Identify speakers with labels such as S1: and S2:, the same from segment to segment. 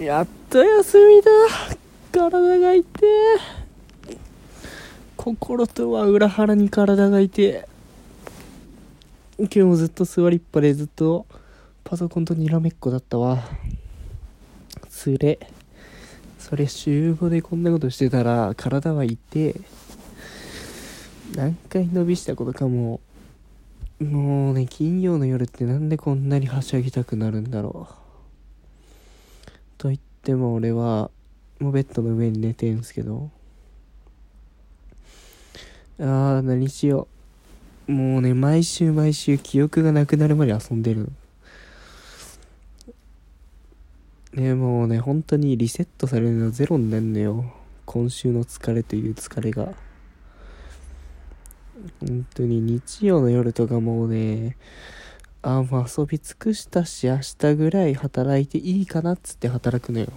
S1: やっと休みだ。体が痛え心とは裏腹に体が痛え今日もずっと座りっぱでずっとパソコンとにらめっこだったわ。つれ。それ週5でこんなことしてたら体は痛え何回伸びしたことかも。もうね金曜の夜ってなんでこんなにはしゃぎたくなるんだろう。と言っても俺はもうベッドの上に寝てんすけど。あー何しよう。もうね毎週毎週記憶がなくなるまで遊んでるねもうね本当にリセットされるのゼロになるのよ。今週の疲れという疲れが。本当に日曜の夜とかもうねあもう遊び尽くしたし明日ぐらい働いていいかなっつって働くのよ。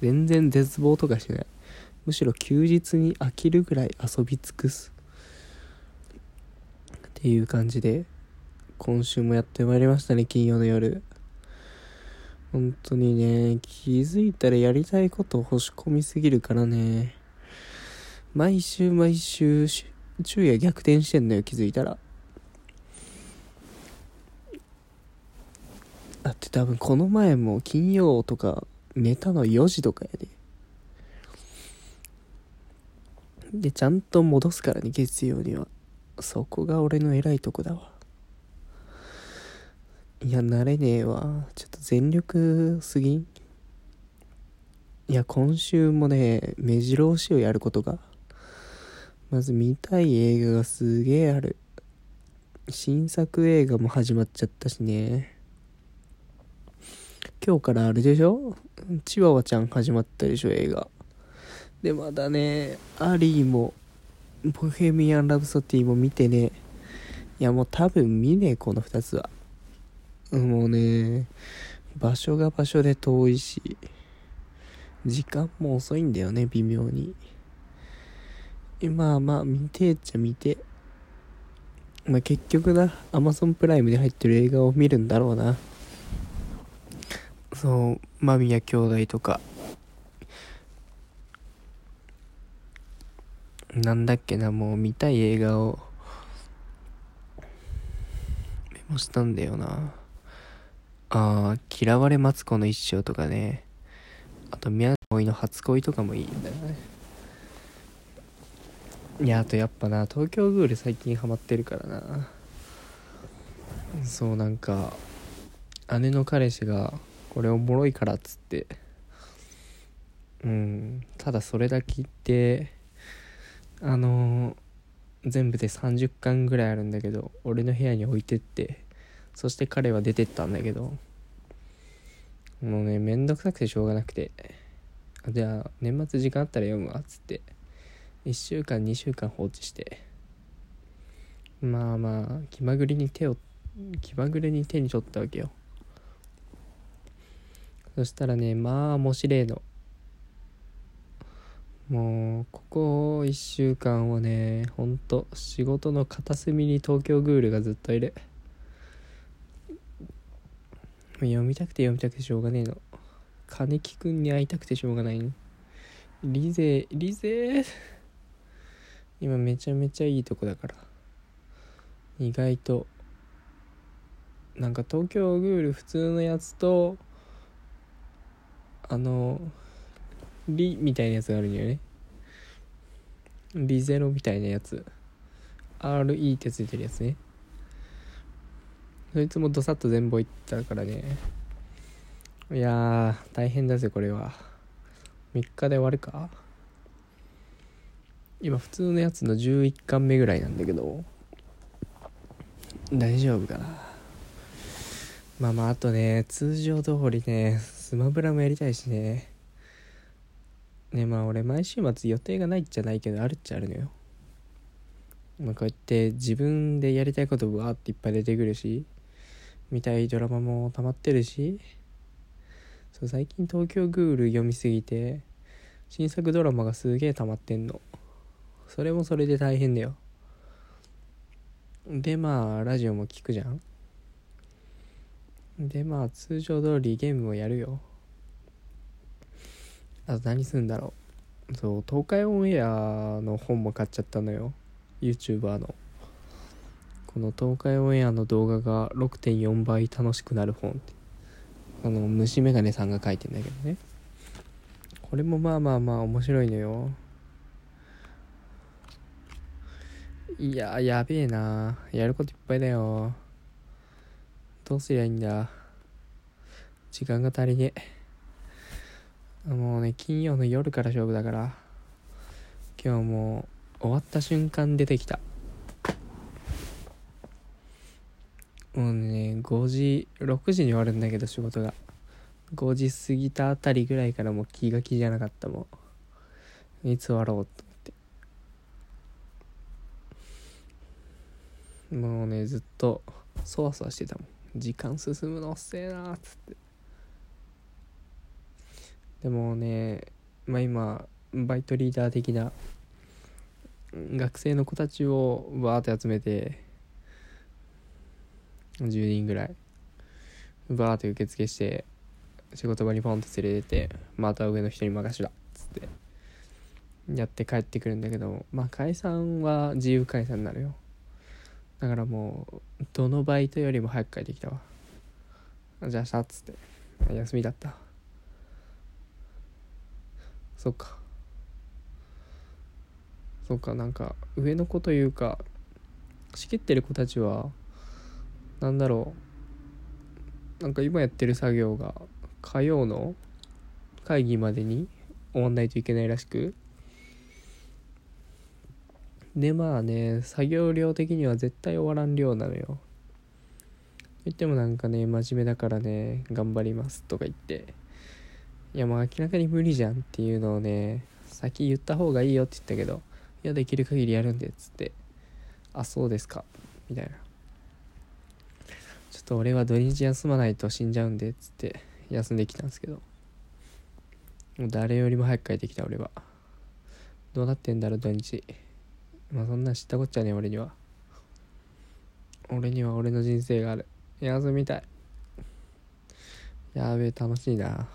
S1: 全然絶望とかしない。むしろ休日に飽きるぐらい遊び尽くす。っていう感じで今週もやってまいりましたね金曜の夜。本当にね気づいたらやりたいことを欲し込みすぎるからね。毎週毎週昼夜逆転してんのよ気づいたら。だって多分この前も金曜とか寝たの4時とかやで。でちゃんと戻すからね月曜には。そこが俺の偉いとこだわ。いや慣れねえわ。ちょっと全力すぎん？いや今週もね目白押しをやることが。まず見たい映画がすげえある。新作映画も始まっちゃったしね。今日からあれでしょ？チワワちゃん始まったでしょ？映画。でまだねアリーもボヘミアン・ラブソティも見てね。いやもう多分見ねえこの2つは。もうね場所が場所で遠いし時間も遅いんだよね微妙に。まあまあ見てっちゃ見てまあ結局なアマゾンプライムで入ってる映画を見るんだろうな。そう間宮兄弟とかなんだっけなもう見たい映画をメモしたんだよな。ああ嫌われマツコの一生とかね。あと宮葵の初恋とかもいいんだよね。いやあとやっぱな東京グール最近ハマってるからな。そうなんか姉の彼氏がこれおもろいからっつって。うんただそれだけ言ってあのー全部で30巻ぐらいあるんだけど俺の部屋に置いてってそして彼は出てったんだけどもうねめんどくさくてしょうがなくてじゃあ年末時間あったら読むわっつって1週間2週間放置してまあまあ気まぐれに手を気まぐれに手に取ったわけよ。そしたらねまあ面白えの。もうここ1週間はねほんと仕事の片隅に東京グールがずっといる。読みたくて読みたくてしょうがねえの。金木くんに会いたくてしょうがない。のリゼリゼ？今めちゃめちゃいいとこだから。意外と。なんか東京グール普通のやつとあのリみたいなやつがあるんだよね。リゼロみたいなやつ。RE ってついてるやつね。そいつもどさっと全部いったからね。いやー大変だぜこれは。3日で終わるか？今普通のやつの11巻目ぐらいなんだけど。大丈夫かな？まあまああとね通常通りねスマブラもやりたいしね。ねまあ俺毎週末予定がないっちゃないけどあるっちゃあるのよ。まあこうやって自分でやりたいことわーっていっぱい出てくるし見たいドラマも溜まってるしそう最近東京グール読みすぎて新作ドラマがすげえ溜まってんの。それもそれで大変だよ。でまあラジオも聞くじゃん。でまあ通常通りゲームをやるよ。あと何するんだろう。そう東海オンエアの本も買っちゃったのよ。YouTuber の。この東海オンエアの動画が6.4倍楽しくなる本。あの虫眼鏡さんが書いてんだけどね。これもまあまあまあ面白いのよ。いややべえなやることいっぱいだよどうすりゃいいんだ？時間が足りねえ。もうね金曜の夜から勝負だから。今日もう終わった瞬間出てきた。もうね5時6時に終わるんだけど仕事が。5時過ぎたあたりぐらいからもう気が気じゃなかったもう。いつ終わろうと思って。もうねずっとそわそわしてたもん。時間進むの遅えなっつって。でもねまあ今バイトリーダー的な学生の子たちをバーって集めて10人ぐらいバーって受付して仕事場にポンと連れててまた上の人に任しだっつってやって帰ってくるんだけどまあ解散は自由解散になるよ。だからもうどのバイトよりも早く帰ってきたわ。じゃあさっつって。休みだった。そっか。そっかなんか上の子というか仕切ってる子たちはなんだろう。なんか今やってる作業が火曜の会議までに終わんないといけないらしく。でまあね作業量的には絶対終わらん量なのよ。言ってもなんかね真面目だからね頑張りますとか言って。いやもう明らかに無理じゃんっていうのをね先言った方がいいよって言ったけどいやできる限りやるんでっつって。あそうですか。みたいな。ちょっと俺は土日休まないと死んじゃうんでっつって休んできたんですけど。もう誰よりも早く帰ってきた俺は。どうなってんだろう土日。まあそんなん知ったこっちゃね俺には。俺には俺の人生がある。休みたい。やべえ楽しいな。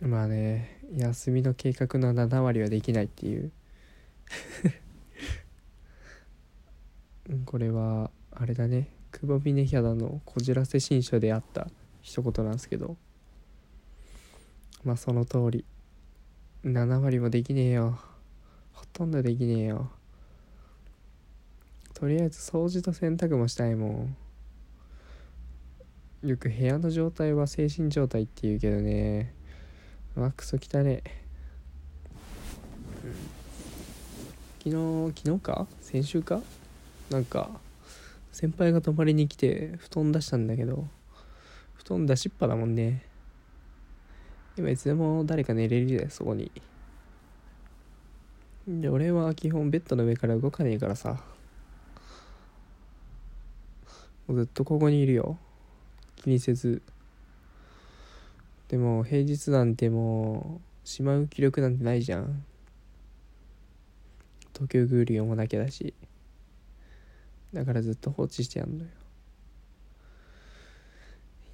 S1: まあね休みの計画の7割はできないっていう。これはあれだね。久保峰ヒャダのこじらせ新書であった。一言なんですけど。まあその通り。7割もできねえよ。ほとんどできねえよ。とりあえず掃除と洗濯もしたいもん。よく部屋の状態は精神状態って言うけどね。わクソ汚ね昨日昨日か？先週か？なんか先輩が泊まりに来て布団出したんだけど布団出しっぱだもんね。今いつでも誰か寝れるでそこに。で俺は基本ベッドの上から動かねえからさ。ずっとここにいるよ。気にせず。でも平日なんてもうしまう気力なんてないじゃん。東京グール読まなきゃだし。だからずっと放置してやんのよ。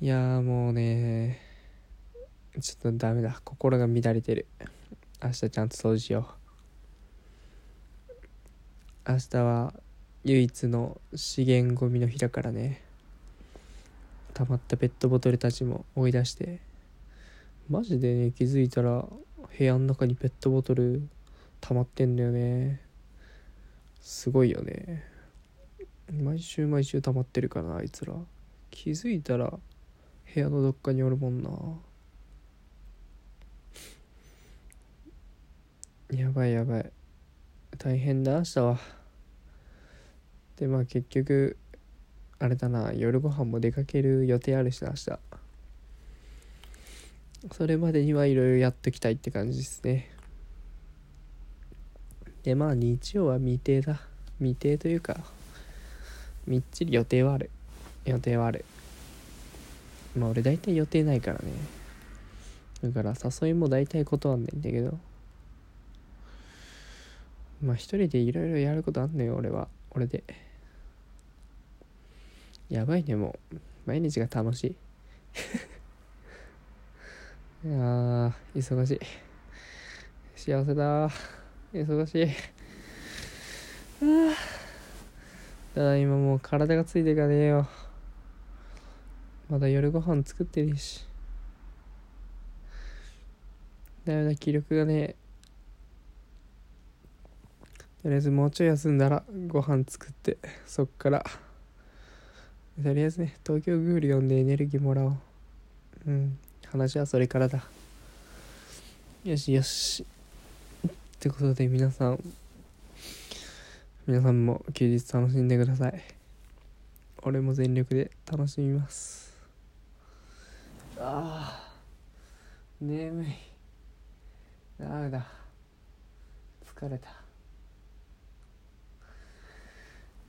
S1: いやもうねちょっとダメだ。心が乱れてる。明日ちゃんと掃除しよう。明日は唯一の資源ゴミの日だからね。溜まったペットボトルたちも追い出して。マジでね気づいたら部屋の中にペットボトル溜まってんだよね。すごいよね。毎週毎週溜まってるからなあいつら。気づいたら部屋のどっかにおるもんな。やばいやばい。大変だ明日は。でまあ結局あれだな夜ご飯も出かける予定あるしな明日。それまでにはいろいろやっときたいって感じですね。でまあ日曜は未定だ。未定というかみっちり予定はある。予定はある。まあ俺大体予定ないからね。だから誘いも大体断んないんだけど。まあ一人でいろいろやることあんのよ俺は。俺で。やばいねもう。毎日が楽しい。いやー忙しい。幸せだ忙しい。あ ただ今もう体がついていかねえよ。まだ夜ご飯作ってるし。だめだ気力がねえ。とりあえずもうちょい休んだらご飯作ってそっから。とりあえずね東京グール読んでエネルギーもらおう。うん。話はそれからだ。よしよし。ってことで皆さん。皆さんも休日楽しんでください。俺も全力で楽しみます。ああ眠い。ダメだ。疲れた。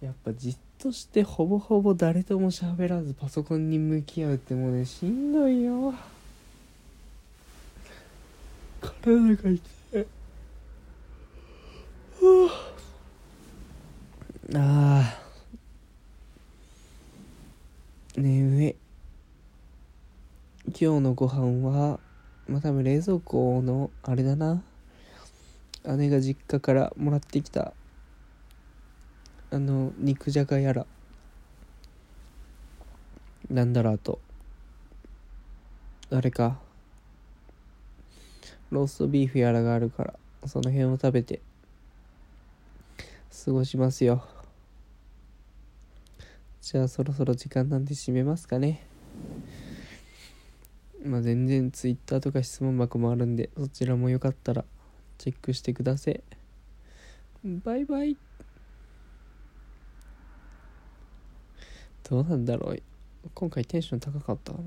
S1: やっぱじっとしてほぼほぼ誰とも喋らずパソコンに向き合うってもうねしんどいよ。体が痛い。ああ眠い今日のご飯はまあ多分冷蔵庫のあれだな。姉が実家からもらってきたあの肉じゃがやら。なんだろうあと。あれか。ローストビーフやらがあるからその辺を食べて過ごしますよ。じゃあそろそろ時間なんで締めますかね。まあ全然 Twitter とか質問箱もあるんでそちらもよかったらチェックしてくださいバイバイ。どうなんだろう。今回テンション高かったかな。